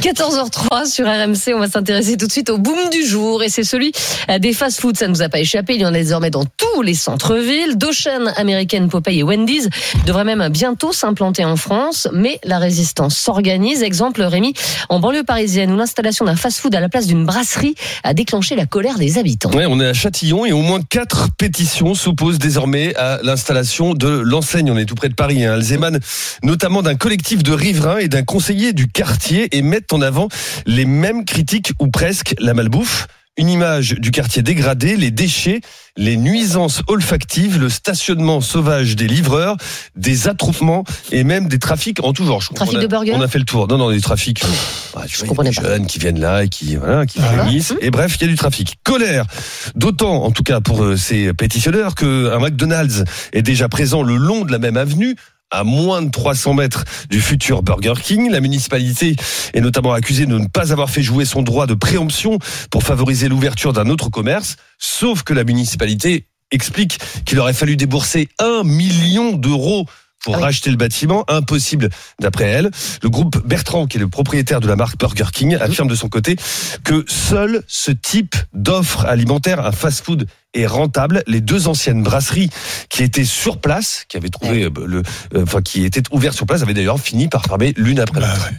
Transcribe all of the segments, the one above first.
14h03 sur RMC, on va s'intéresser tout de suite au boom du jour et c'est celui euh, des fast-foods. Ça ne nous a pas échappé, il y en a désormais dans tous les centres-villes. Deux chaînes américaines, Popeye et Wendy's, devraient même bientôt s'implanter en France, mais la résistance s'organise. Exemple, Rémi, en banlieue parisienne, où l'installation d'un fast-food à la place d'une brasserie a déclenché la colère des habitants. Ouais, on est à Châtillon et au moins quatre pétitions s'opposent désormais à l'installation de l'enseigne. On est tout près de Paris. Hein. Elles émanent notamment d'un collectif de riverains et d'un conseiller du quartier et mettent en avant les mêmes critiques ou presque la malbouffe. Une image du quartier dégradé, les déchets, les nuisances olfactives, le stationnement sauvage des livreurs, des attroupements et même des trafics en tout genre. Je Trafic a- de burgers On a fait le tour. Non, non, des trafics. Ah, tu vois, il y a comprenais des pas. jeunes qui viennent là et qui, voilà, qui Ah. réunissent. Et bref, il y a du trafic. Colère. D'autant, en tout cas pour euh, ces pétitionnaires, qu'un McDonald's est déjà présent le long de la même avenue à moins de 300 mètres du futur Burger King. La municipalité est notamment accusée de ne pas avoir fait jouer son droit de préemption pour favoriser l'ouverture d'un autre commerce, sauf que la municipalité explique qu'il aurait fallu débourser un million d'euros pour Ah oui. racheter le bâtiment, impossible d'après elle. Le groupe Bertrand, qui est le propriétaire de la marque Burger King, affirme de son côté que seul ce type d'offre alimentaire, un fast-food, est rentable. Les deux anciennes brasseries qui étaient sur place, qui avaient trouvé euh, le, euh, enfin qui étaient ouvertes sur place, avaient d'ailleurs fini par fermer l'une après l'autre.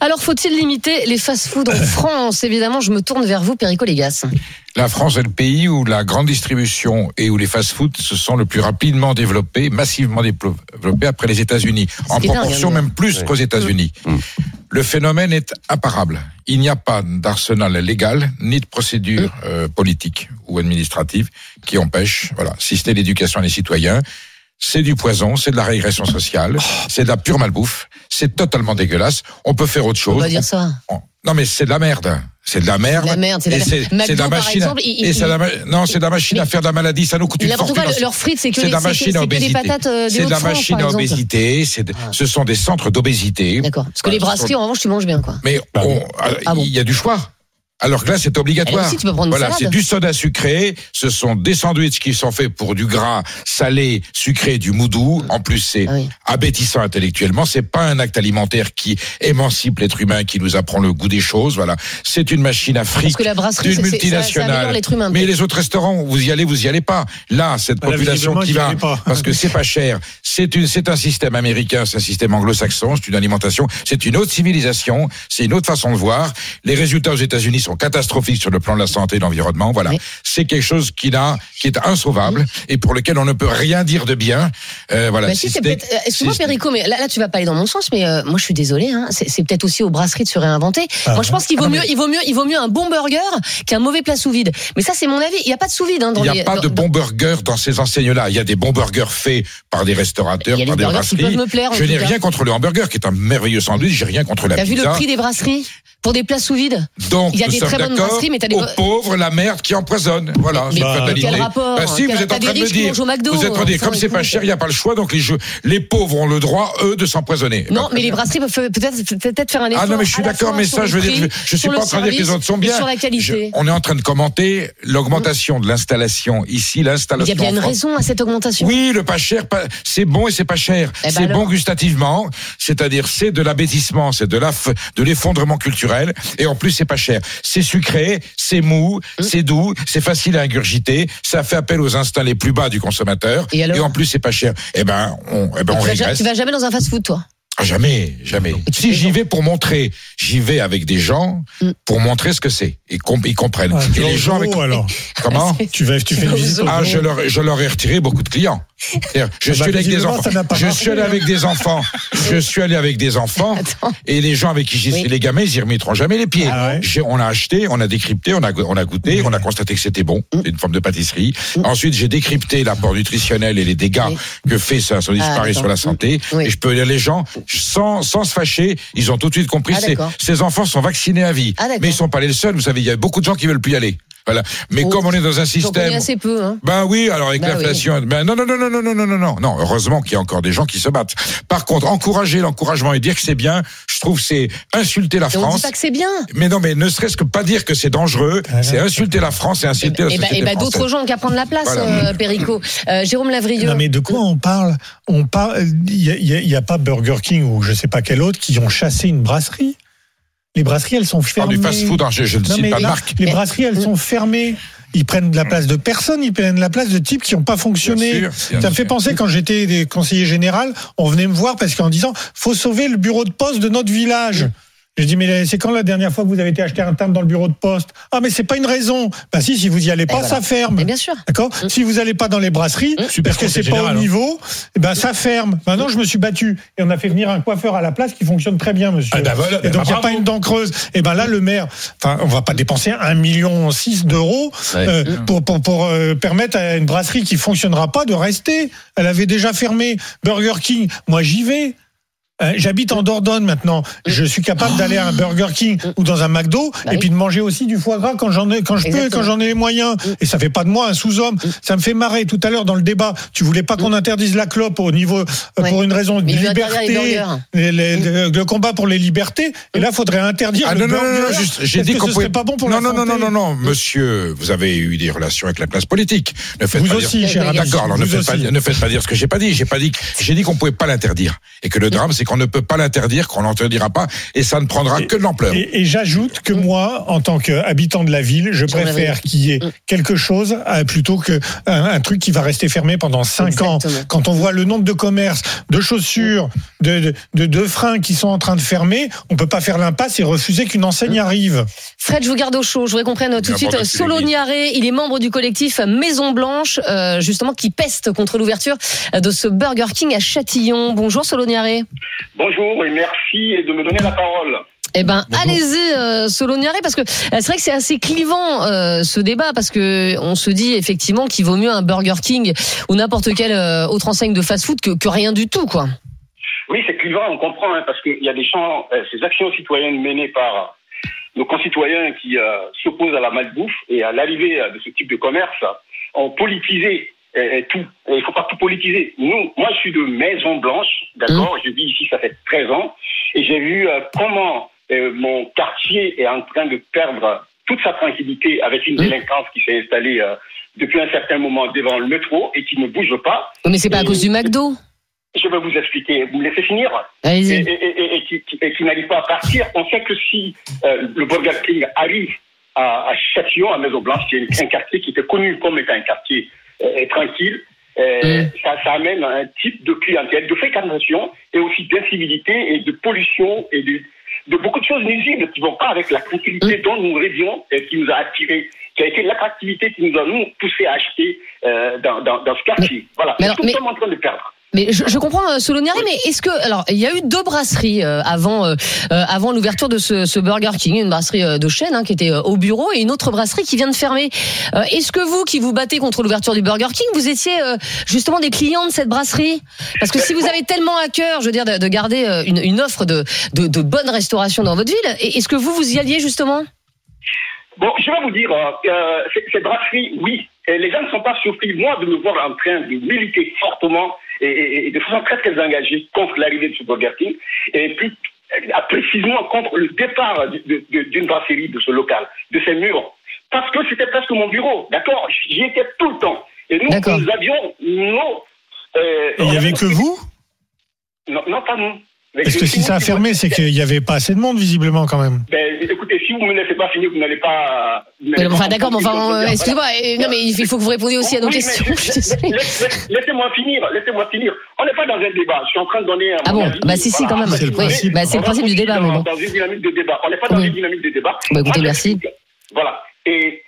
Alors, faut-il limiter les fast-foods en France? Évidemment, je me tourne vers vous, Perico Légas. La France est le pays où la grande distribution et où les fast-foods se sont le plus rapidement développés, massivement développés après les États-Unis, en dingue, proportion hein, même plus Ouais. qu'aux États-Unis. Mm. Le phénomène est imparable. Il n'y a pas d'arsenal légal ni de procédure euh, politique ou administrative qui empêche, voilà, si ce n'est l'éducation des citoyens. C'est du poison, c'est de la régression sociale, c'est de la pure malbouffe, c'est totalement dégueulasse. On peut faire autre On chose. va dire ça. On- Non mais c'est de la merde. C'est de la merde. de la merde, c'est de la merde. c'est de la machine. à- exemple, il- et il- c'est de la ma- non, c'est de la machine Mais- à faire de la maladie. Ça nous coûte une fortune. leurs frites, c'est que, C'est de la machine à obésité. patates euh, des C'est de la machine à obésité. Ce sont des centres d'obésité. D'accord. Parce que les brasseries, sont- en revanche, tu manges bien, quoi. Mais on- Ah bon il y a du choix. Alors que là, c'est obligatoire. aussi, tu peux prendre une Voilà, c'est du soda sucré. Ce sont des sandwichs qui sont faits pour du gras salé, sucré, du moudou. En plus, c'est Ah oui. abétissant intellectuellement. C'est pas un acte alimentaire qui émancipe l'être humain, qui nous apprend le goût des choses. Voilà, c'est une machine à fric Parce que la brasserie, d'une ça- ça multinationale. humain. Mais les autres restaurants, vous y allez, vous y allez pas. Là, cette Bah, population qui va, parce que c'est pas cher. C'est une, c'est un système américain, c'est un système anglo-saxon, c'est une alimentation, c'est une autre civilisation, c'est une autre façon de voir. Les résultats aux États-Unis sont catastrophiques sur le plan de la santé et de l'environnement. Voilà, Oui. c'est quelque chose qui est insauvable et pour lequel on ne peut rien dire de bien. Euh, voilà. Bah si, si euh, Excuse-moi, Perico, mais là, là, tu vas pas aller dans mon sens, mais euh, moi, je suis désolé. Hein, c'est peut-être aussi aux brasseries de se réinventer. Ah moi, je pense qu'il vaut Ah, mieux, il vaut mieux, il vaut mieux un bon burger qu'un mauvais plat sous vide. Mais ça, c'est mon avis. Il y a pas de sous vide hein, dans Il n'y les. a pas dans- de dans- bons burgers dans ces enseignes-là. Il y a des bons burgers faits par des restaurateurs, par des brasseries. me plaire, Je n'ai rien contre le hamburger, qui est un merveilleux sandwich. J'ai rien contre la T'as vu pizza. le prix des brasseries pour des plats sous vide? Donc, Il y a nous des sommes très bonnes d'accord, brasseries, mais t'as des aux pauvres, la merde qui empoisonne. Voilà, c'est une quel fatalité. rapport Bah si, T'as- vous êtes en des train de me dire, vous êtes en train de dire, enfin, comme c'est pas cher, il n'y a pas le choix, donc les jeux, les pauvres ont le droit, eux, de s'empoisonner. Non, mais les brasseries peuvent peut-être peut-être faire un effort. Ah non, mais je suis d'accord, mais ça, je veux dire, je, suis pas en train de dire que les autres sont bien. Sur la qualité. on est en train de commenter l'augmentation de l'installation ici, Il y l'installation. a bien en une raison à cette augmentation. Oui, le pas cher, c'est bon et c'est pas cher. Eh ben c'est bon gustativement, c'est-à-dire c'est de l'abêtissement, c'est de l'effondrement culturel et en plus c'est pas cher. C'est sucré, c'est mou, Hum. c'est doux, c'est facile à ingurgiter, ça fait appel aux instincts les plus bas du consommateur Et alors en plus c'est pas cher. Eh ben on eh ben on tu, vas, tu vas jamais dans un fast-food, toi? Jamais, jamais. Si j'y vais pour montrer, j'y vais avec des gens Mm. pour montrer ce que c'est et ils comprennent. Ah, tu et les gens avec alors. comment Tu vas, tu fais une visite ah, je leur, je leur ai retiré beaucoup de clients. Je Ah bah, suis allé avec des enfants. Je suis allé avec des enfants. Je suis allé avec des enfants. Et les gens avec qui j'y suis, Oui. les gamins, ils y remettront jamais les pieds. Ah ouais on a acheté, on a décrypté, on a, go- on a goûté, on a constaté que c'était bon. Mm. C'est une forme de pâtisserie. Ensuite, j'ai décrypté l'apport nutritionnel et les dégâts que fait ça, son disparaît d'accord. sur la santé. Et je peux dire, les gens, sans, sans se fâcher, ils ont tout de suite compris. Ah, ces, enfants sont vaccinés à vie. Ah. Mais ils sont pas les seuls. Vous savez, il y a beaucoup de gens qui veulent plus y aller. Voilà. Mais Oh, comme on est dans un système. assez peu. Hein. Ben oui, alors avec Bah l'inflation, ben non, non, non, non, non, non, non, non, non, non. Heureusement qu'il y a encore des gens qui se battent. Par contre, encourager l'encouragement et dire que c'est bien, je trouve que c'est insulter la Et on dit France. pas que c'est bien. Mais non, mais ne serait-ce que pas dire que c'est dangereux, c'est insulter la France et insulter la Et ben, société et ben d'autres gens ont qu'à prendre la place, Voilà. euh, Perico. Euh, Jérôme Lavrieux. Non mais de quoi on parle? On parle. Il y a, a pas Burger King ou je sais pas quel autre qui ont chassé une brasserie. Les brasseries, elles sont parle fermées. du fast-food, hein, je, je ne Non, cite mais pas de marque. Les brasseries, elles sont fermées. Ils prennent de la place de personnes, ils prennent de la place de types qui n'ont pas fonctionné. Bien sûr, bien Ça me fait sûr. penser quand j'étais conseiller général, on venait me voir parce qu'en disant faut sauver le bureau de poste de notre village. Je dis mais c'est quand la dernière fois que vous avez été acheter un timbre dans le bureau de poste? Ah mais c'est pas une raison. Bah si si vous y allez pas voilà. ça ferme. Mais bien sûr. D'accord? Si vous allez pas dans les brasseries, parce que c'est pas au niveau, eh ben ça ferme. Maintenant, je me suis battu et on a fait venir un coiffeur à la place qui fonctionne très bien, monsieur. Ah ben voilà, et donc il n'y a bravo. pas une dent creuse. Et ben là, le maire, enfin, on va pas dépenser un million six d'euros Ouais. euh, pour pour pour euh, permettre à une brasserie qui fonctionnera pas de rester. Elle avait déjà fermé Burger King. Moi, j'y vais. Euh, J'habite en Dordogne maintenant. Je suis capable d'aller à un Burger King ou dans un McDo Bah et oui. puis de manger aussi du foie gras quand j'en ai, quand je peux, et Exactement. quand j'en ai les moyens. Et ça fait pas de moi un sous-homme. Ça me fait marrer. Tout à l'heure dans le débat, tu voulais pas qu'on interdise la clope au niveau euh, Ouais. pour une raison de il les liberté, burgers. les- les- le, combat pour les libertés. Et là, faudrait interdire Ah le non, non, burger. non, non, juste, j'ai dit que qu'on ce serait pas bon pour non, la non, non, santé. non, non, non, monsieur, vous avez eu des relations avec la classe politique. Ne faites Vous pas aussi, dire... cher ami. D'accord, alors ne faites, pas, ne faites pas dire ce que j'ai pas dit. J'ai pas dit, j'ai dit qu'on pouvait pas l'interdire. Et que le drame, c'est qu'on ne peut pas l'interdire, qu'on l'interdira pas, et ça ne prendra que de l'ampleur. Et, et j'ajoute que moi, en tant qu'habitant de la ville, je préfère qu'il y ait quelque chose euh, plutôt que un, un truc qui va rester fermé pendant cinq ans. Exactement. Quand on voit le nombre de commerces, de chaussures, de, de, de, de freins qui sont en train de fermer, on peut pas faire l'impasse et refuser qu'une enseigne arrive. Fred, je vous garde au chaud. Je voudrais qu'on prenne tout de suite Solo. Niaré. Il est membre du collectif Maison Blanche, euh, justement, qui peste contre l'ouverture de ce Burger King à Châtillon. Bonjour Solo Niaré. Bonjour et merci de me donner la parole. Eh ben, allez-y, euh, parce que euh, c'est vrai que c'est assez clivant euh, ce débat, parce que on se dit effectivement qu'il vaut mieux un Burger King ou n'importe quelle euh, autre enseigne de fast-food que, que rien du tout, quoi. Oui, c'est clivant, on comprend, hein, parce qu'il y a des champs, euh, ces actions citoyennes menées par nos concitoyens qui euh, s'opposent à la malbouffe et à l'arrivée de ce type de commerce ont politisé euh, tout. Et il ne faut pas tout politiser. Nous, moi, je suis de Maison Blanche, d'accord Je vis ici, ça fait 13 ans, et j'ai vu euh, comment euh, mon quartier est en train de perdre toute sa tranquillité avec une délinquance qui s'est installée euh, depuis un certain moment devant le métro et qui ne bouge pas. Mais c'est pas à cause du McDo. Je vais vous expliquer. Vous me laissez finir et, et, et, qui, n'arrive pas à partir. On sait que si euh, le Burger King arrive à, à Châtillon, à Maison Blanche, qui est un quartier qui était connu comme étant un quartier euh, tranquille, euh, Mm. ça, ça amène un type de clientèle, de fréquentation et aussi d'incivilité et de pollution et de, de beaucoup de choses nuisibles qui vont pas avec la tranquillité dont nous rêvions et qui nous a attirés, qui a été l'attractivité qui nous a nous poussé à acheter euh, dans, dans, dans ce quartier. Voilà. mais alors, mais- nous sommes en train de perdre. Mais je, comprends euh, Soloniari, mais est-ce que alors il y a eu deux brasseries euh, avant euh, avant l'ouverture de ce, ce Burger King, une brasserie de chaîne hein, qui était au bureau et une autre brasserie qui vient de fermer. Est-ce que vous qui vous battez contre l'ouverture du Burger King, vous étiez justement des clients de cette brasserie? Parce que si vous avez tellement à cœur, je veux dire, de, de garder une, une offre de, de, de bonne restauration dans votre ville, est-ce que vous vous y alliez justement? Bon, je vais vous dire, euh, ces brasseries, oui. Et les gens ne sont pas surpris, moi, de me voir en train de militer fortement et, et- et de façon très très engagée contre l'arrivée de ce Burger King, et puis euh, précisément contre le départ d'une brasserie de ce local, de ces murs. Parce que c'était presque mon bureau, d'accord? J'y étais tout le temps. Et nous, nous avions nos... euh, il y avait que vous? Non, non, pas nous. Parce que c'est- si ça a c'est- fermé, c'est qu'il n'y avait pas assez de monde, visiblement, quand même. Ben, écoutez, si vous ne me laissez pas finir, vous n'allez pas... vous n'allez Mais pas Enfin d'accord, mais enfin, euh, excusez-moi, euh, non mais il faut que vous répondiez aussi à nos Oui, questions. Laissez-moi finir, laissez-moi finir. On n'est pas dans un débat. Je suis en train de donner un. Ah bon Bah si, si, quand même. C'est le Oui, principe. bah, c'est le principe du débat, mais dans, bon. dans une dynamique de débat. On n'est pas dans Oui. une dynamique de débat. Bah, écoutez, Moi, merci. Voilà. Et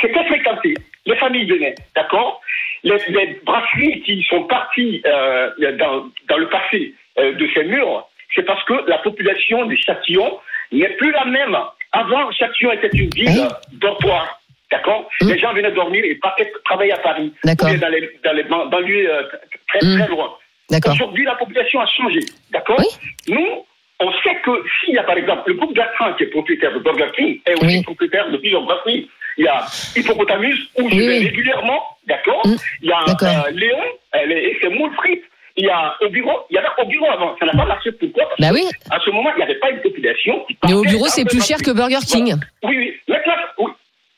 c'était fréquenté. Les familles venaient, d'accord? Les, les brasseries qui sont parties euh, dans, dans le passé de ces murs, c'est parce que la population de Châtillon n'est plus la même. Avant, Châtillon était une ville Oui. euh, dortoir. D'accord Mm. Les gens venaient dormir et partaient travailler à Paris. D'accord. Dans les, dans les ban- banlieues euh, très, Mm. très loin. D'accord. Aujourd'hui, la population a changé. D'accord Oui. Nous, on sait que s'il y a par exemple le groupe Bertrand qui est propriétaire de Burger King est aussi Oui. propriétaire de plusieurs brasseries. Il y a Hippopotamus, où je vais régulièrement, d'accord Mm. Il y a euh, Léon, elle est- et c'est moules frites. Il y a au bureau, il y avait au bureau avant, ça n'a pas marché. Pourquoi? Parce Bah oui. À ce moment, il n'y avait pas une population qui Mais au bureau, c'est plus cher que. Burger King. Oui, oui. Maintenant, oui.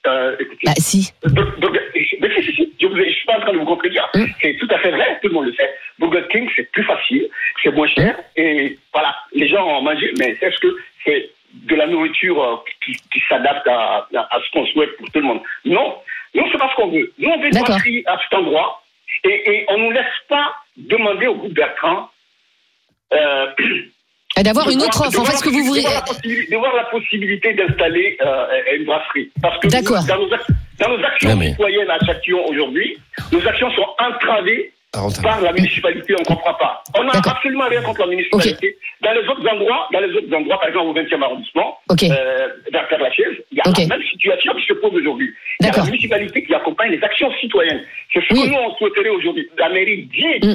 Euh, écoutez, Bah si. Burger- mais si, si, si, je ne suis pas en train de vous contredire. Mm. C'est tout à fait vrai, tout le monde le sait. Burger King, c'est plus facile, c'est moins cher, et voilà, les gens en mangent, mais est-ce que c'est de la nourriture euh, qui, qui s'adapte à, ce qu'on souhaite pour tout le monde Non, nous, c'est pas ce qu'on veut. Nous, on veut une à cet endroit, et, et on nous laisse demander au groupe Bertrand euh, Et D'avoir une autre offre. En fait, ce que vous voulez. de voir la possibilité- d'installer euh, une brasserie. Parce que D'accord. dans nos, ac- dans nos actions mais- citoyennes à Châtillon aujourd'hui, nos actions sont entravées Ah, par la municipalité, on ne comprend pas. On n'a absolument rien contre la municipalité. Dans les autres endroits, dans les autres endroits, par exemple au 20e arrondissement, Ok. euh, vers Père Lachaise, il y a la même situation qui se pose aujourd'hui. Il y a la municipalité qui accompagne les actions citoyennes. C'est ce Oui. que nous, on souhaiterait aujourd'hui. La mairie dit Mm.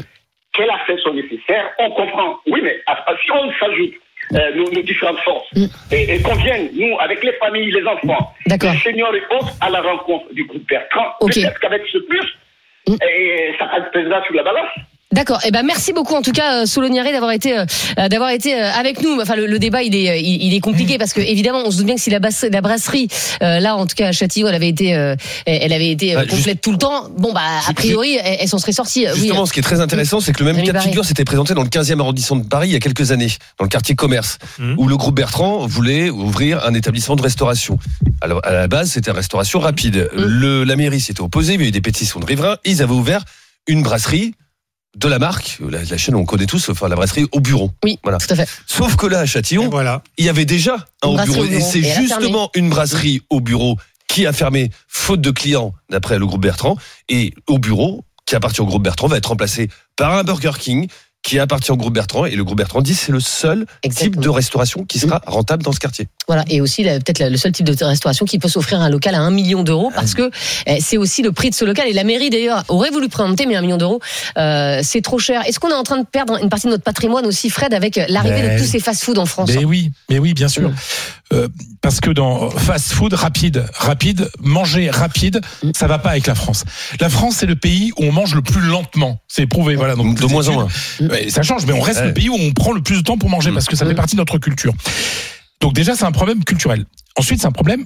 Qu'elle a fait son nécessaire, on comprend. Oui, mais si on s'ajoute euh, nos, nos différentes forces Mm. et, et qu'on vienne, nous, avec les familles, les enfants, les seniors et autres, à la rencontre du groupe Bertrand, peut-être qu'avec ce plus, Mm. et ça pèsera sur la balance. D'accord. Eh ben merci beaucoup en tout cas euh, Souloniaré d'avoir été euh, euh, d'avoir été euh, avec nous. Enfin le, le débat il est il, il est compliqué parce que évidemment on se doute bien que si la, basse- la brasserie euh, là en tout cas à Châtillon elle avait été euh, elle avait été euh, Ah, juste- complète tout le temps. Bon bah a priori elle, elle s'en serait sortie. euh, oui. Justement, ce qui est très intéressant, c'est que le même cas de figure s'était présenté dans le 15e arrondissement de Paris il y a quelques années, dans le quartier commerce, Mhm. où le groupe Bertrand voulait ouvrir un établissement de restauration. Alors, à la base, c'était une restauration rapide. Mhm. Le, la mairie s'était opposée, il y a eu des pétitions de riverains. Ils avaient ouvert une brasserie de la marque, la, la chaîne on connaît tous, enfin la brasserie au bureau. Oui, Voilà. tout à fait. Sauf que là, à Et Châtillon, voilà. il y avait déjà un au brasserie bureau. au bureau. Et c'est justement une brasserie au bureau qui a fermé, faute de clients, d'après le groupe Bertrand. Et au bureau, qui appartient au groupe Bertrand, va être remplacé par un Burger King qui appartient au groupe Bertrand. Et le groupe Bertrand dit c'est le seul type de restauration qui sera rentable dans ce quartier. Voilà et aussi peut-être le seul type de restauration qui peut s'offrir un local à un million d'euros parce que eh, c'est aussi le prix de ce local et la mairie d'ailleurs aurait voulu présenter mais un million d'euros euh, c'est trop cher. Est-ce qu'on est en train de perdre une partie de notre patrimoine aussi Fred avec l'arrivée de tous ces fast-food en France Mais oui, mais oui, bien sûr. Mm. Euh, parce que dans fast food rapide, rapide, manger rapide, Mm. ça va pas avec la France. La France, c'est le pays où on mange le plus lentement. C'est prouvé, voilà. Donc, de moins en moins. Ça change, mais on reste Ouais. le pays où on prend le plus de temps pour manger Mm. parce que ça Mm. fait partie de notre culture. Donc déjà, c'est un problème culturel. Ensuite, c'est un problème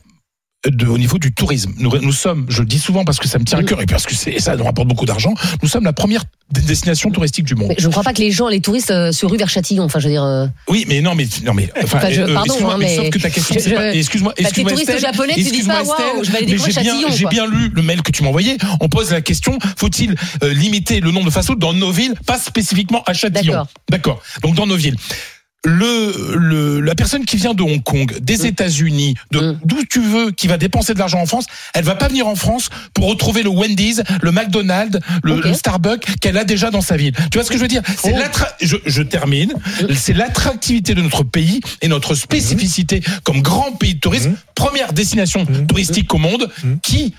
de, au niveau du tourisme. Nous, nous sommes, je le dis souvent parce que ça me tient à cœur et parce que c'est, ça nous rapporte beaucoup d'argent, nous sommes la première destination touristique du monde. Mais je ne crois pas que les gens, les touristes, euh, se ruent vers Châtillon. Enfin, je veux dire, euh, Oui, mais non, mais non, mais enfin, Enfin, je- euh, pardon, excuse-moi, hein, mais, sauf que ta question, je- pas. Excuse-moi, tes excuse-moi, Estelle, japonais, tu dis pas, je vais aller mais j'ai bien, Châtillon, j'ai bien lu le mail que tu m'as envoyé. On pose la question faut-il limiter le nombre de fast-food dans nos villes, pas spécifiquement à Châtillon? D'accord. D'accord. Donc dans nos villes. Le, le, la personne qui vient de Hong Kong, des États-Unis, de Mm. d'où tu veux, qui va dépenser de l'argent en France, elle va pas venir en France pour retrouver le Wendy's, le McDonald's, le, Starbucks qu'elle a déjà dans sa ville. Tu vois ce que je veux dire? C'est Oh. l'attra- je, je termine. Mm. C'est l'attractivité de notre pays et notre spécificité comme grand pays de tourisme, première destination touristique au monde, qui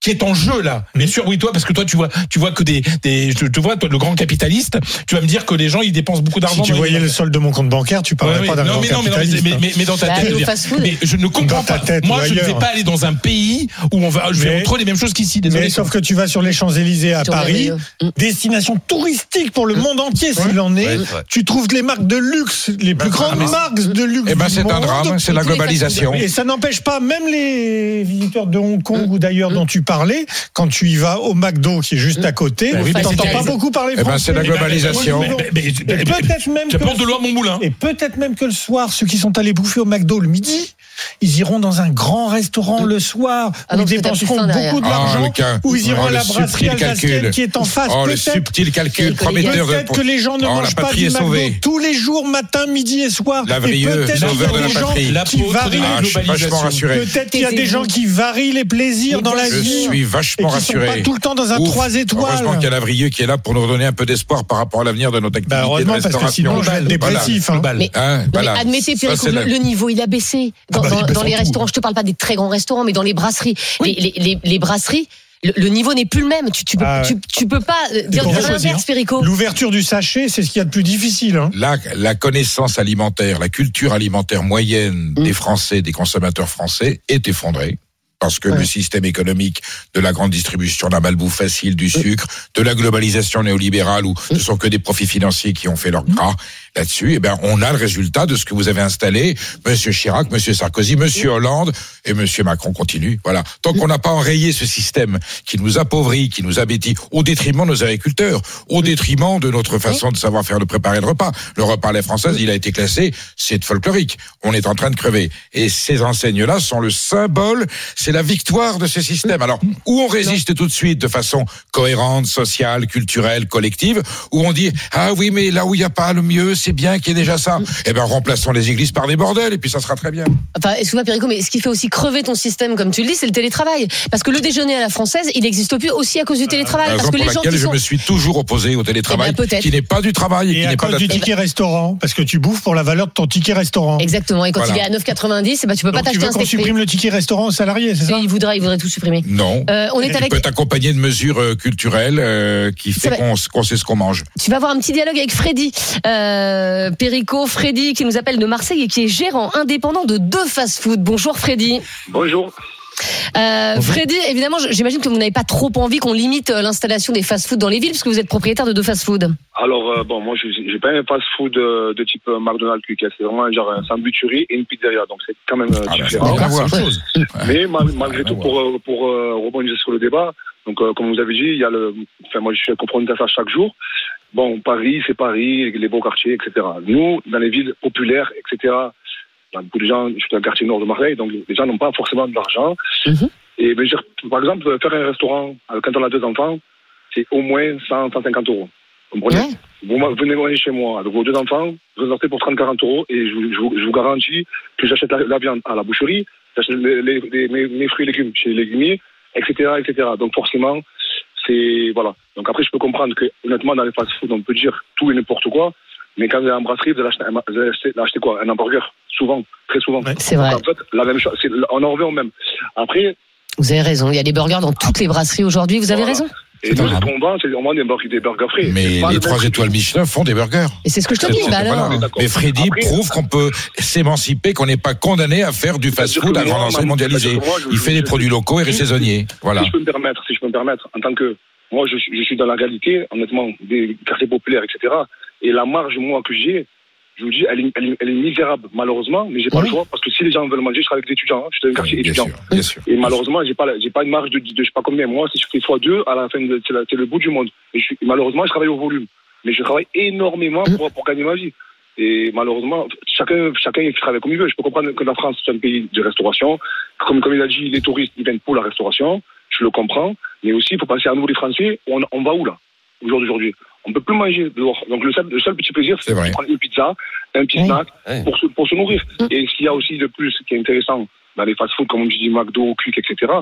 qui est en jeu là. Bien sûr, oui, toi, parce que toi, tu vois, tu vois que des, des je te vois, toi, le grand capitaliste, tu vas me dire que les gens, ils dépensent beaucoup d'argent. Si tu voyais le solde de mon compte bancaire, tu parlerais pas grand mais non, mais, non, mais, mais, mais- mais dans ta Bah, tête, mais je ne comprends pas. tête Moi, je ne vais pas aller dans un pays où on va, je vais retrouver les mêmes choses qu'ici. Désolé. Mais sauf que tu vas sur les Champs-Élysées à Sur Paris. Mm. destination touristique pour le monde entier s'il en est. Tu trouves les marques de luxe, les plus grandes mais- marques de luxe. Eh ben, c'est un drame, c'est la globalisation. Et ça n'empêche pas, même les visiteurs de Hong Kong ou d'ailleurs dont tu parlais, quand tu y vas au McDo qui est juste à côté, Bah oui, t'entends c'est- pas beaucoup parler Eh ben, français. c'est la globalisation. Peut-être même Tu que de et peut-être même que le soir, ceux qui sont allés bouffer au McDo le midi, ils iront dans un grand restaurant le soir, Ah où ils dépenseront beaucoup Ah, d'argent, le ca- où ils iront oh, à la brasserie alsacienne qui est en face. Oh, le Peut-être subtil calcul prometteur de. Peut-être que les gens ne Oh, la mangent pas patrie du est McDo sauvée. tous les jours, matin, midi et soir. Peut-être qu'il y sauveur a de la des gens patrie. La qui varient. Ah, je suis vachement rassuré. Peut-être qu'il y a des gens qui varient les plaisirs dans la Je vie. suis Et vachement sont pas rassuré. tout le temps dans un Ouf. 3 Heureusement qu'il y a étoiles. Lavrieux qui est là pour nous redonner un peu d'espoir par rapport à l'avenir de notre activité Bah, de heureusement, parce que restauration. sinon, je vais être dépressif. hein. Hein, admettez, le, niveau, il a baissé dans, Ah bah, dans- les tout. restaurants. Je te parle pas des très grands restaurants, mais dans les brasseries. Les, les, les, les brasseries, le, le niveau n'est plus le même. Tu, tu, peux, Ah ouais. tu, tu peux pas euh, dire l'inverse, Perico. L'ouverture du sachet, c'est ce qu'il y a de plus difficile. hein. La, la connaissance alimentaire, la culture alimentaire moyenne Mm. des Français, des consommateurs français est effondrée. Parce que Ouais. le système économique de la grande distribution, la malbouffe facile, du sucre, de la globalisation néolibérale où ce sont que des profits financiers qui ont fait leur gras là-dessus, eh ben, on a le résultat de ce que vous avez installé. Monsieur Chirac, Monsieur Sarkozy, Monsieur Hollande et Monsieur Macron continue. Voilà. Tant qu'on n'a pas enrayé ce système qui nous appauvrit, qui nous abétit, au détriment de nos agriculteurs, au détriment de notre façon de savoir faire de préparer le repas. Le repas à la française, il a été classé, c'est folklorique. On est en train de crever. Et ces enseignes-là sont le symbole, c'est la victoire de ce système. Alors, où on résiste tout de suite de façon cohérente, sociale, culturelle, collective, où on dit, ah oui, mais là où il n'y a pas le mieux, c'est bien qu'il y ait déjà ça. Eh ben, remplaçons les églises par des bordels, et puis ça sera très bien. Enfin, excuse-moi, Perico, mais ce qui fait aussi crever ton système, comme tu le dis, c'est le télétravail. Parce que le déjeuner à la française, il n'existe plus aussi à cause du télétravail. Raison Parce que pour les gens qui je sont. me suis toujours opposé au télétravail, Eh ben, peut-être. qui n'est pas du travail et, Et qui à n'est pas cause de du ticket restaurant, parce que tu bouffes pour la valeur de ton ticket restaurant. Exactement. Et quand Voilà. il est à 9,90, eh ben, tu peux pas Donc tu t'acheter un steak frites. supprime le ticket restaurant aux salariés, c'est ça Il voudrait, il voudrait tout supprimer. Non. Euh, on est Il avec. peut être accompagné de mesures euh, culturelles euh, qui fait qu'on sait ce qu'on mange. Tu vas avoir un petit dialogue avec Freddy. Euh, Perico, Freddy, qui nous appelle de Marseille et qui est gérant indépendant de deux fast-food. Bonjour Freddy. Bonjour. Euh, Freddy, évidemment, j'imagine que vous n'avez pas trop envie qu'on limite euh, l'installation des fast-food dans les villes, puisque vous êtes propriétaire de deux fast-food. Alors, euh, bon, moi, je j'ai pas un fast-food euh, de type McDonald's, QK. C'est vraiment genre un sandwicherie et une pizzeria. Donc, c'est quand même Ah ben, différent. Mais ma- malgré à tout, pour, pour rebondir sur le débat, donc euh, comme vous avez dit, il y a le, enfin moi je suis confronté à ça chaque jour. Bon, Paris, c'est Paris, les beaux quartiers, etc. Nous, dans les villes populaires, etc. Dans beaucoup de gens, je suis dans le quartier nord de Marseille, donc les gens n'ont pas forcément de l'argent. Mhm. Et ben, dire, par exemple, faire un restaurant euh, quand on a deux enfants, c'est au moins 100, 150 euros. Vous comprenez Ouais. Vous venez manger chez moi avec vos deux enfants, vous sortez pour 30-40 euros et je, vous- je vous- je vous garantis que j'achète la, la viande à la boucherie, j'achète les, les- les- mes, mes fruits et légumes chez les légumiers, etc., etc. Donc forcément, c'est voilà. Donc après, je peux comprendre que honnêtement, dans les fast-food, on peut dire tout et n'importe quoi, mais quand vous allez en brasserie, vous allez acheter, un- vous allez acheter, acheter quoi? Un hamburger, souvent, très souvent. Ouais. C'est vrai. En fait, la même chose, on en revient au même. Après, Vous avez raison. Il y a des burgers dans toutes les brasseries aujourd'hui. Vous avez Voilà. raison. et nous, ce qu'on vend, c'est on vend des burgers, des burgers frais. Mais les le trois étoiles. Michelin font des burgers. Et c'est ce que je te dis. Bah alors. Mais Freddy Après- prouve qu'on peut s'émanciper, qu'on n'est pas condamné à faire du fast-food à grande enseigne moi, mondialisée. Il fait je- des produits locaux et saisonniers. Voilà. Si je peux me permettre, si je peux me permettre, en tant que moi, je suis dans la réalité, honnêtement, des quartiers populaires, etc. Et la marge, moi, que j'ai, je vous dis, elle est, elle est- elle est misérable, malheureusement, mais j'ai pas le choix parce que si les gens veulent manger, je travaille avec des étudiants, hein, je suis dans un quartier étudiant. sûr, bien sûr. Et malheureusement, j'ai pas, j'ai pas une marge de, de, je sais pas combien. Moi, si je fais fois deux, à la fin, c'est le bout du monde. Et je suis, malheureusement, je travaille au volume, mais je travaille énormément pour, pour gagner ma vie. Et malheureusement, chacun, chacun il travaille comme il veut. Je peux comprendre que la France c'est un pays de restauration. Comme, comme il a dit, les touristes ils viennent pour la restauration. Je le comprends. Mais aussi, il faut penser à nous les Français. On, on va où là au jour d'aujourd'hui? On peut plus manger dehors. Donc le seul, le seul petit plaisir, C'est de prendre une pizza, un petit snack pour se, pour se nourrir. Et ce qu'il y a aussi de plus qui est intéressant dans les fast-food, comme on dit McDo, Quick, etc.,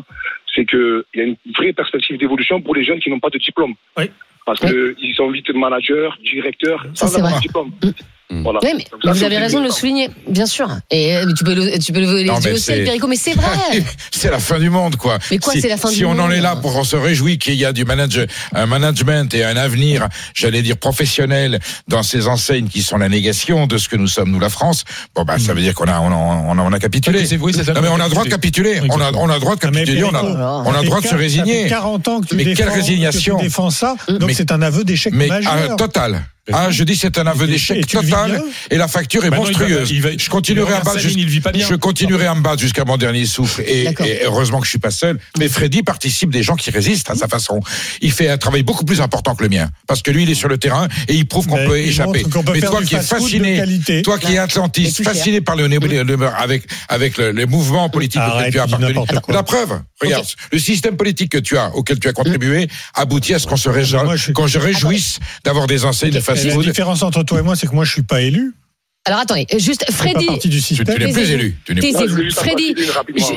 c'est qu'il y a une vraie perspective d'évolution pour les jeunes qui n'ont pas de diplôme. Oui. Parce qu'ils sont vite managers, directeurs, sans avoir de diplôme. Mm. Voilà. Oui, mais Donc ça, vous avez aussi raison de le souligner, bien sûr. Et euh, tu peux le, tu peux lever les Non, yeux mais au ciel, c'est- Perico, mais c'est vrai. C'est la fin du monde, quoi. Mais quoi, si, c'est la fin si du on en est là pour on se réjouit qu'il y a du manage, un management et un avenir, j'allais dire professionnel, dans ces enseignes qui sont la négation de ce que nous sommes, nous, la France, bon, bah, ça veut dire qu'on a, on a, on a, on a capitulé. C'est- oui, c'est ça. Non, mais on a le droit de capituler. On a, on a le droit de Ah, capituler. On a, on a le droit de se Ça fait résigner. 40 ans que tu Mais quelle résignation. que tu défends ça, donc Mais- c'est un aveu d'échec Mais majeur. total. Ah, je dis c'est un aveu d'échec total et la facture est Bah non, il va- monstrueuse. il va- je continuerai à battre je continuerai à me battre jusqu'à mon dernier souffle et, heureusement que je suis pas seul. Mais Freddy participe des gens qui résistent à sa façon. Il fait un travail beaucoup plus important que le mien parce que lui il est sur le terrain et il prouve qu'on peut échapper. peut Mais toi qui es fasciné, toi qui es atlantiste, fasciné par le, avec avec le, les mouvements politiques auxquels Arrête, tu as appartenu. La preuve, regarde, le système politique que tu as auquel tu as contribué aboutit à ce qu'on se réjouisse, je suis- qu'on se réjouisse d'avoir des enseignes de La différence entre toi et moi, c'est que moi, je suis pas élu. Alors attendez, juste fais pas Freddy, Tu, système. tu n'es plus élu. Tu n'es plus- juste Freddy, une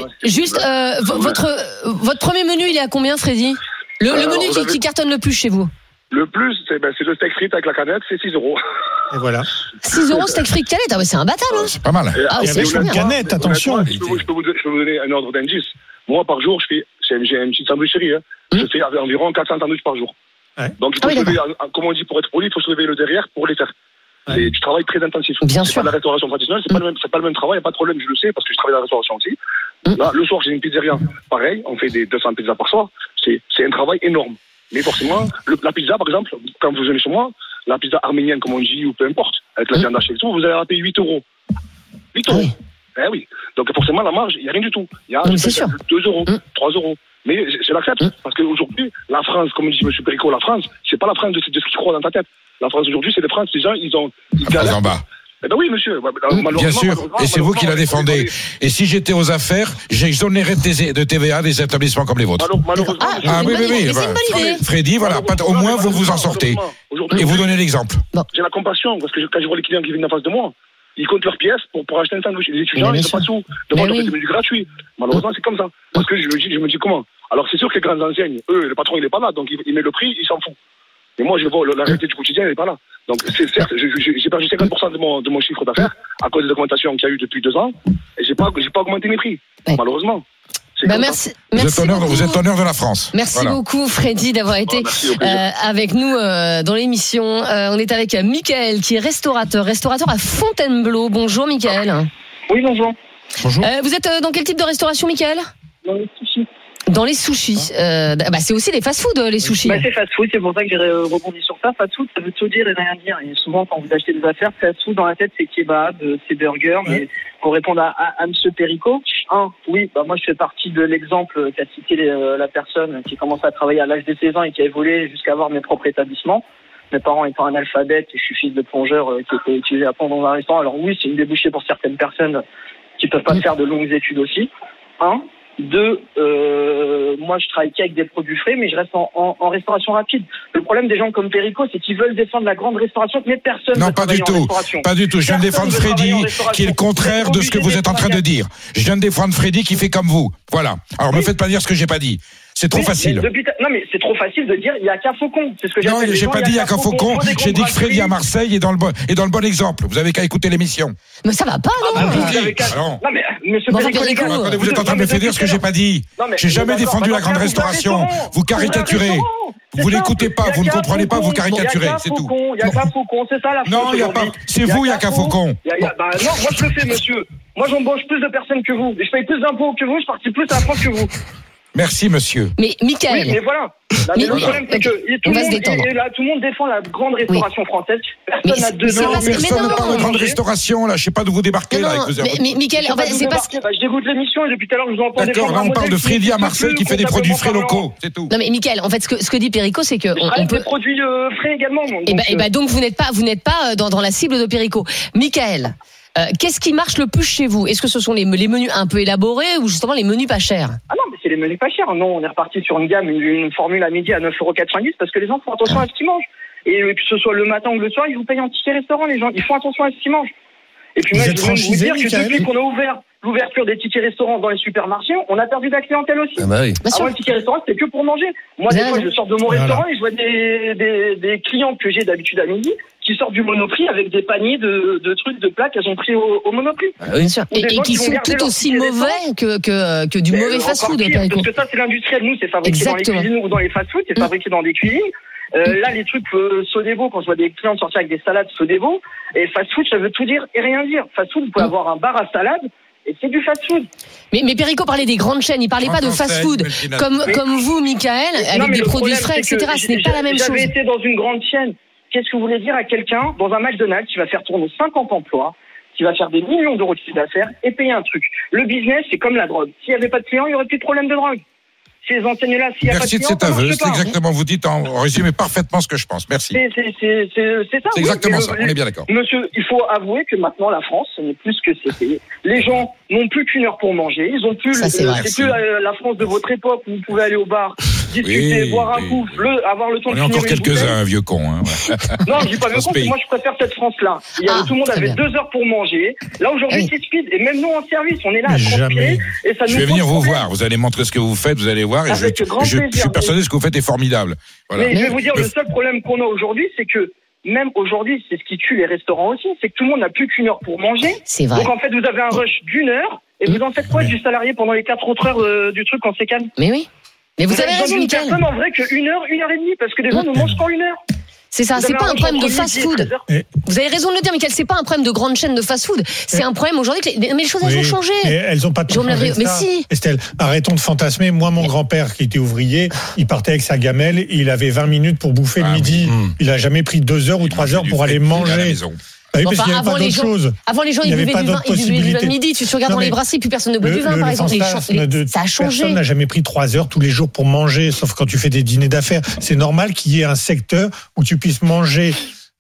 hein, juste euh, votre euh, votre premier menu, il est à combien, Freddy? Le, menu qui, avez- qui cartonne le plus chez vous Le plus, c'est ben, c'est le steak frites avec la canette, c'est 6 euros. Et voilà. 6 euros steak frites canette, ah ouais, c'est imbattable. Hein C'est pas mal. Ah, c'est honnêtement, chouette. Canette, attention. Je peux, je peux vous, je peux vous donner un ordre d'indice. Moi, par jour, je fais, j'ai une petite sandwicherie. Hein. Je fais environ 400 sandwichs par jour. Ouais. Donc, il Ah faut oui, en- comme on dit, pour être poli, il faut se lever le derrière pour les faire. Ouais. C'est du travail très intensif. Bien C'est sûr. pas la restauration traditionnelle, c'est pas le même, c'est pas le même travail, y a pas de problème, je le sais, parce que je travaille dans la restauration aussi. Mm. Là, le soir, j'ai une pizzeria. Pareil, on fait des 200 pizzas par soir. C'est c'est un travail énorme. Mais forcément, le- la pizza, par exemple, quand vous venez chez moi, la pizza arménienne, comme on dit, ou peu importe, avec la Mm. viande hachée et tout, vous allez la payer 8 euros. 8 euros. oui. Eh oui. Donc forcément, la marge, il n'y a rien du tout. Il y a Non, mais c'est sûr. 2 euros, Mm. 3 euros. Mais je, l'accepte. Mm. Parce qu'aujourd'hui, la France, comme dit M. Perico, la France, c'est pas la France de, de ce qui croit dans ta tête. La France aujourd'hui, c'est les France, les gens, ils ont. Ils La France galèrent. en bas. Eh ben oui, monsieur. Bah, bah, malheureusement, Bien sûr. malheureusement, Et c'est vous qui la défendez. Et si j'étais aux affaires, j'exonérais de TVA des établissements comme les vôtres. Malheure- Malheureusement. Ah. Ah oui, oui, oui. idée, mais c'est une voilà. bonne idée. Freddy, voilà, pas- au moins vous vous en sortez. Et vous donnez l'exemple. J'ai la compassion, parce que quand je vois les clients qui viennent en face de moi, ils comptent leurs pièces pour, pour acheter un sandwich. Les étudiants, ils n'ont pas de sous. Demandent oui. des menus gratuits. Malheureusement, c'est comme ça. Parce que je me dis, je me dis comment? Alors, c'est sûr que les grandes enseignes, eux, le patron, il n'est pas là, donc il, il met le prix, il s'en fout. Mais moi, je vois la réalité du quotidien, il n'est pas là. Donc, c'est certes, j'ai perdu 50% de mon, de mon chiffre d'affaires à cause des augmentations qu'il y a eu depuis deux ans, et j'ai pas, j'ai pas augmenté mes prix, malheureusement. Bah, merci, Vous êtes, merci honneur, vous êtes honneur de la France. Merci Voilà. beaucoup Freddy d'avoir été au plaisir. euh, avec nous euh, dans l'émission. Euh, on est avec euh, Michael qui est restaurateur, restaurateur à Fontainebleau. Bonjour Michael. Oui, bonjour. Bonjour. Euh, vous êtes euh, dans quel type de restauration Michael? Dans. Dans les sushis. Euh, bah, c'est aussi les fast-food les sushis. Bah, c'est fast food, c'est pour ça que j'ai euh, rebondi sur ça. Fast food, ça veut tout dire et rien dire. Et souvent, quand vous achetez des affaires, fast food dans la tête, c'est kebab, euh, c'est burger. Mais pour répondre à, à, à M. Perico, un, oui, bah, moi, je fais partie de l'exemple qu'a cité euh, la personne qui commence à travailler à l'âge de 16 ans et qui a évolué jusqu'à avoir mes propres établissements. Mes parents étant analphabètes et je suis fils de plongeur euh, qui était utilisé à dans un restaurant. Alors oui, c'est une débouchée pour certaines personnes qui peuvent pas faire de longues études aussi. Un. Deux, euh, moi je travaille qu'avec des produits frais, mais je reste en, en- en restauration rapide. Le problème des gens comme Perico, c'est qu'ils veulent défendre la grande restauration, mais personne Non, veut pas du tout. Pas du tout. Je viens de défendre Freddy, qui est le contraire de ce que vous êtes en train de dire. Je viens de défendre Freddy qui fait comme vous. Voilà. Alors, me Oui. faites pas dire ce que j'ai pas dit. C'est trop facile. mais depuis ta- Non, mais c'est trop facile de dire il y a qu'un faucon. C'est ce que Non, j'appelle les j'ai pas dit il y a qu'un faucon. J'ai dit que Freddy à. Marseille est dans le bon, est dans le bon exemple. Vous avez qu'à écouter l'émission. Mais ça va pas, non Ah, Alors. Non, mais monsieur Perico, Attendez, vous êtes en train de me faire dire ce que j'ai pas dit. Non, mais- J'ai jamais défendu la grande restauration. Vous caricaturez. Vous l'écoutez pas, vous ne comprenez pas, vous caricaturez, Il y a c'est tout. faucon, Il y a qu'un faucon, c'est ça la Non, il y a pas. C'est vous, il y a qu'un faucon. Bah, non, moi je le fais, monsieur. Moi j'embauche plus de personnes que vous. Et je paye plus d'impôts que vous, je participe plus à la France que vous. Merci, monsieur. Mais Oui, Michael, mais voilà. Là, mais Mais- le problème, c'est que et tout, On le va se monde, détendre. et, et là, tout le monde défend la grande restauration française. Personne n'a deux ans. Personne ne parle de grande restauration, là. Je sais pas d'où vous débarquez, non, là. non, avec vos mais, mais Michael, en fait, c'est parce que. Bah, je dégoûte l'émission et depuis tout à l'heure, je vous entends D'accord, là, on parle de Freddy à Marseille qui fait des produits frais locaux. C'est tout. Non mais Michael, en fait, ce que, ce que dit Perico, c'est que on, peut. des produits euh, frais également. Et donc, bah, et euh, bah donc vous n'êtes pas, vous n'êtes pas euh, dans, la cible de Perico. Michael, euh, qu'est-ce qui marche le plus chez vous? Est-ce que ce sont les, les menus un peu élaborés ou justement les menus pas chers? Ah non, c'est les menus pas chers. Non, on est reparti sur une gamme, une, une formule à midi à 9,90€ parce que les gens font attention à ce qu'ils mangent. Et que ce soit le matin ou le soir, ils vous payent en ticket restaurant, les gens. Ils font attention à ce qu'ils mangent. Et puis Vous moi, je veux vous dire que depuis qu'on a ouvert l'ouverture des tickets restaurants dans les supermarchés, on a perdu de la clientèle aussi. Ah bah oui. Avant, le ticket restaurant, c'était que pour manger. Moi, des fois, je sors de mon Voilà. restaurant et je vois des, des, des clients que j'ai d'habitude à midi qui sortent du monoprix avec des paniers de, de trucs, de plats qu'elles ont pris au, au monoprix. Ah oui. Bien sûr. Ou Et, et qui sont tout aussi mauvais que, que, que du Mais mauvais fast-food. Parce que ça, c'est l'industriel. Nous, c'est fabriqué Exactement. dans les cuisines ou dans les fast-food, c'est Mm. fabriqué dans des cuisines. Euh, là, les trucs euh, Sodebo, quand je vois des clients sortir avec des salades Sodebo, et fast-food, ça veut tout dire et rien dire. Fast-food, vous pouvez Mm. avoir un bar à salade, et c'est du fast-food. Mais, mais Perico parlait des grandes chaînes, il parlait pas de fast-food. Comme, Mais- comme vous, Michael, avec des produits problème, frais, etc. Ce n'est pas la même chose. J'avais été dans une grande chaîne. Qu'est-ce que vous voulez dire à quelqu'un dans un McDonald's qui va faire tourner 50 emplois, qui va faire des millions d'euros de chiffre d'affaires et payer un truc? Le business, c'est comme la drogue. S'il n'y avait pas de clients, il n'y aurait plus de problème de drogue. Ces enseignes-là, s'il n'y a pas de Merci de cet aveu. C'est exactement, vous dites en résumé parfaitement ce que je pense. Merci. C'est c'est- c'est- c'est- c'est ça. C'est oui. exactement ça. le- On est bien d'accord. Monsieur, il faut avouer que maintenant la France, ce n'est plus ce que c'était. Les gens n'ont plus qu'une heure pour manger. Ils ont plus. Ça, c'est le- vrai. c'est plus la, la France de votre époque où vous pouvez aller au bar, discuter, Oui, boire un oui, coup, oui. le- avoir le temps On de est finir encore quelques-uns, un vieux con. Hein, ouais. Non, je dis pas compte. pays. Moi, je préfère cette France-là. Ah, tout le monde avait bien. deux heures pour manger. Là aujourd'hui, Oui. c'est speed. Et même nous en service, on est là à transpirer. Et ça Je nous vais pose venir vous voir. Vous allez montrer ce que vous faites. Vous allez voir. Et je, Avec grand je- je plaisir. suis persuadé que ce que vous faites est formidable. Voilà. Mais je vais vous dire, Le- le seul problème qu'on a aujourd'hui, c'est que même aujourd'hui, c'est ce qui tue les restaurants aussi, c'est que tout le monde n'a plus qu'une heure pour manger. C'est vrai. Donc en fait, vous avez un rush d'une heure et vous en faites quoi du salarié pendant les quatre autres heures euh, du truc en sécane? Mais oui. Mais vous, avez avez raison, Michael. personne en vrai que une heure, une heure et demie, parce que les gens nous mangent qu'en une heure. C'est ça, c'est pas un problème de entre fast midi et food. 13 heures. Vous avez raison de le dire, Michael, c'est pas un problème de grande chaîne de fast food. C'est un problème aujourd'hui que les, mais les choses elles Oui, ont changé. Mais elles ont pas tout Jérôme changé de mais ça. si. Estelle, arrêtons de fantasmer. Moi, mon grand-père, qui était ouvrier, il partait avec sa gamelle, il avait 20 minutes pour bouffer Ah le oui. midi. Mmh. Il a jamais pris deux heures ou Il trois mangeait heures du pour aller frites à la manger. Ah oui, Bon, parce enfin, avant, les gens- chose. Avant, les gens, Il ils buvaient du vin, ils buvaient du vin midi. Tu te regardes Non, dans les brasseries, plus personne ne boit du vin, le- par le exemple. Les fantasme gens- les- de- ça a changé. Personne n'a jamais pris trois heures tous les jours pour manger, sauf quand tu fais des dîners d'affaires. C'est normal qu'il y ait un secteur où tu puisses manger,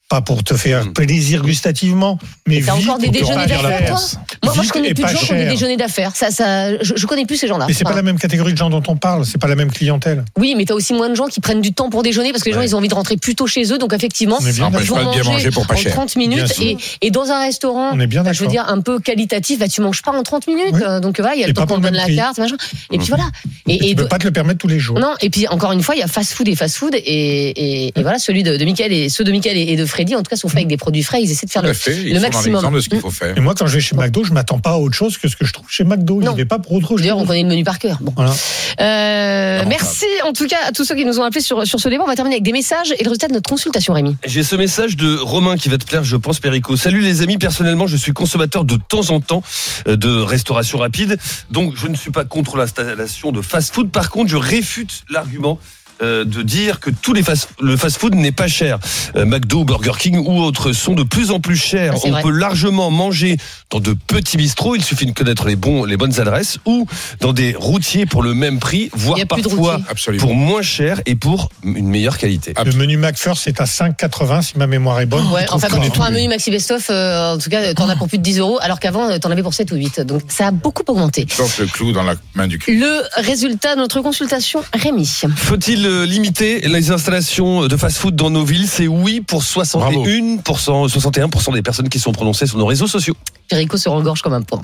pas pour te faire Mm. plaisir gustativement, mais T'as encore des pour te déjeuners faire d'affaires, toi. Moi, moi, je connais plus de pas gens qui ont des déjeuners d'affaires. Ça, ça, je, je connais plus ces gens-là. Mais c'est pas Enfin, la même catégorie de gens dont on parle, c'est pas la même clientèle. Oui, mais t'as aussi moins de gens qui prennent du temps pour déjeuner parce que les gens, ils ont envie de rentrer plus tôt chez eux. Donc, effectivement, On est bien ils vont pas manger pour pas en cher. 30 Bien minutes. Et, et dans un restaurant, On est bien bah, je veux dire, un peu qualitatif, bah, tu manges pas en 30 minutes. Oui. Euh, Donc, voilà, il y a Et le temps pas qu'on donne la carte, machin. Et puis voilà. Et, tu peux pas te le permettre tous les jours. non, et puis encore une fois, il y a fast food et fast food, et, voilà, celui de, Michael et ceux de Michael et, et de Freddy, en tout cas, sont faits avec des produits frais. Ils essaient de faire le, fait. Ils le maximum. de ce qu'il faut faire. Et moi, quand je vais chez McDo, je m'attends pas à autre chose que ce que je trouve chez McDo. Ne vais pas pour autre chose. D'ailleurs, on connaît le menu par cœur. Bon. Voilà. Euh, merci en tout cas à tous ceux qui nous ont appelés sur, sur ce débat. On va terminer avec des messages et le résultat de notre consultation, Rémi. J'ai ce message de Romain qui va te plaire, je pense, Perico. Salut les amis, personnellement, je suis consommateur de temps en temps euh, de restauration rapide, donc je ne suis pas contre l'installation de fast-food. Par contre, je réfute l'argument. Euh, de dire que tous les fast, le fast-food n'est pas cher. Euh, McDo, Burger King ou autres sont de plus en plus chers. Ah, On vrai. peut largement manger dans de petits bistrots. Il suffit de connaître les bons, les bonnes adresses ou dans des routiers pour le même prix, voire parfois pour moins cher et pour une meilleure qualité. Le menu McFirst c'est à 5,80 si ma mémoire est bonne. Ouais, enfin, quand tu est prends un menu Maxi Best of, euh, en tout cas, t'en as pour plus de 10 euros, alors qu'avant, euh, t'en avais pour 7 ou 8. Donc, ça a beaucoup augmenté. Plante le clou dans la main du cul. Le résultat de notre consultation, Rémi. Faut-il limiter les installations de fast-food dans nos villes C'est oui pour 61%, 61% des personnes qui sont prononcées sur nos réseaux sociaux. Perico se regorge comme un porc.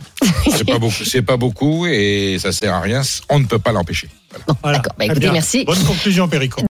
C'est pas beaucoup, c'est pas beaucoup et ça sert à rien. On ne peut pas l'empêcher. Bon, Voilà. d'accord. Bah, écoutez, merci. Bonne conclusion, Perico.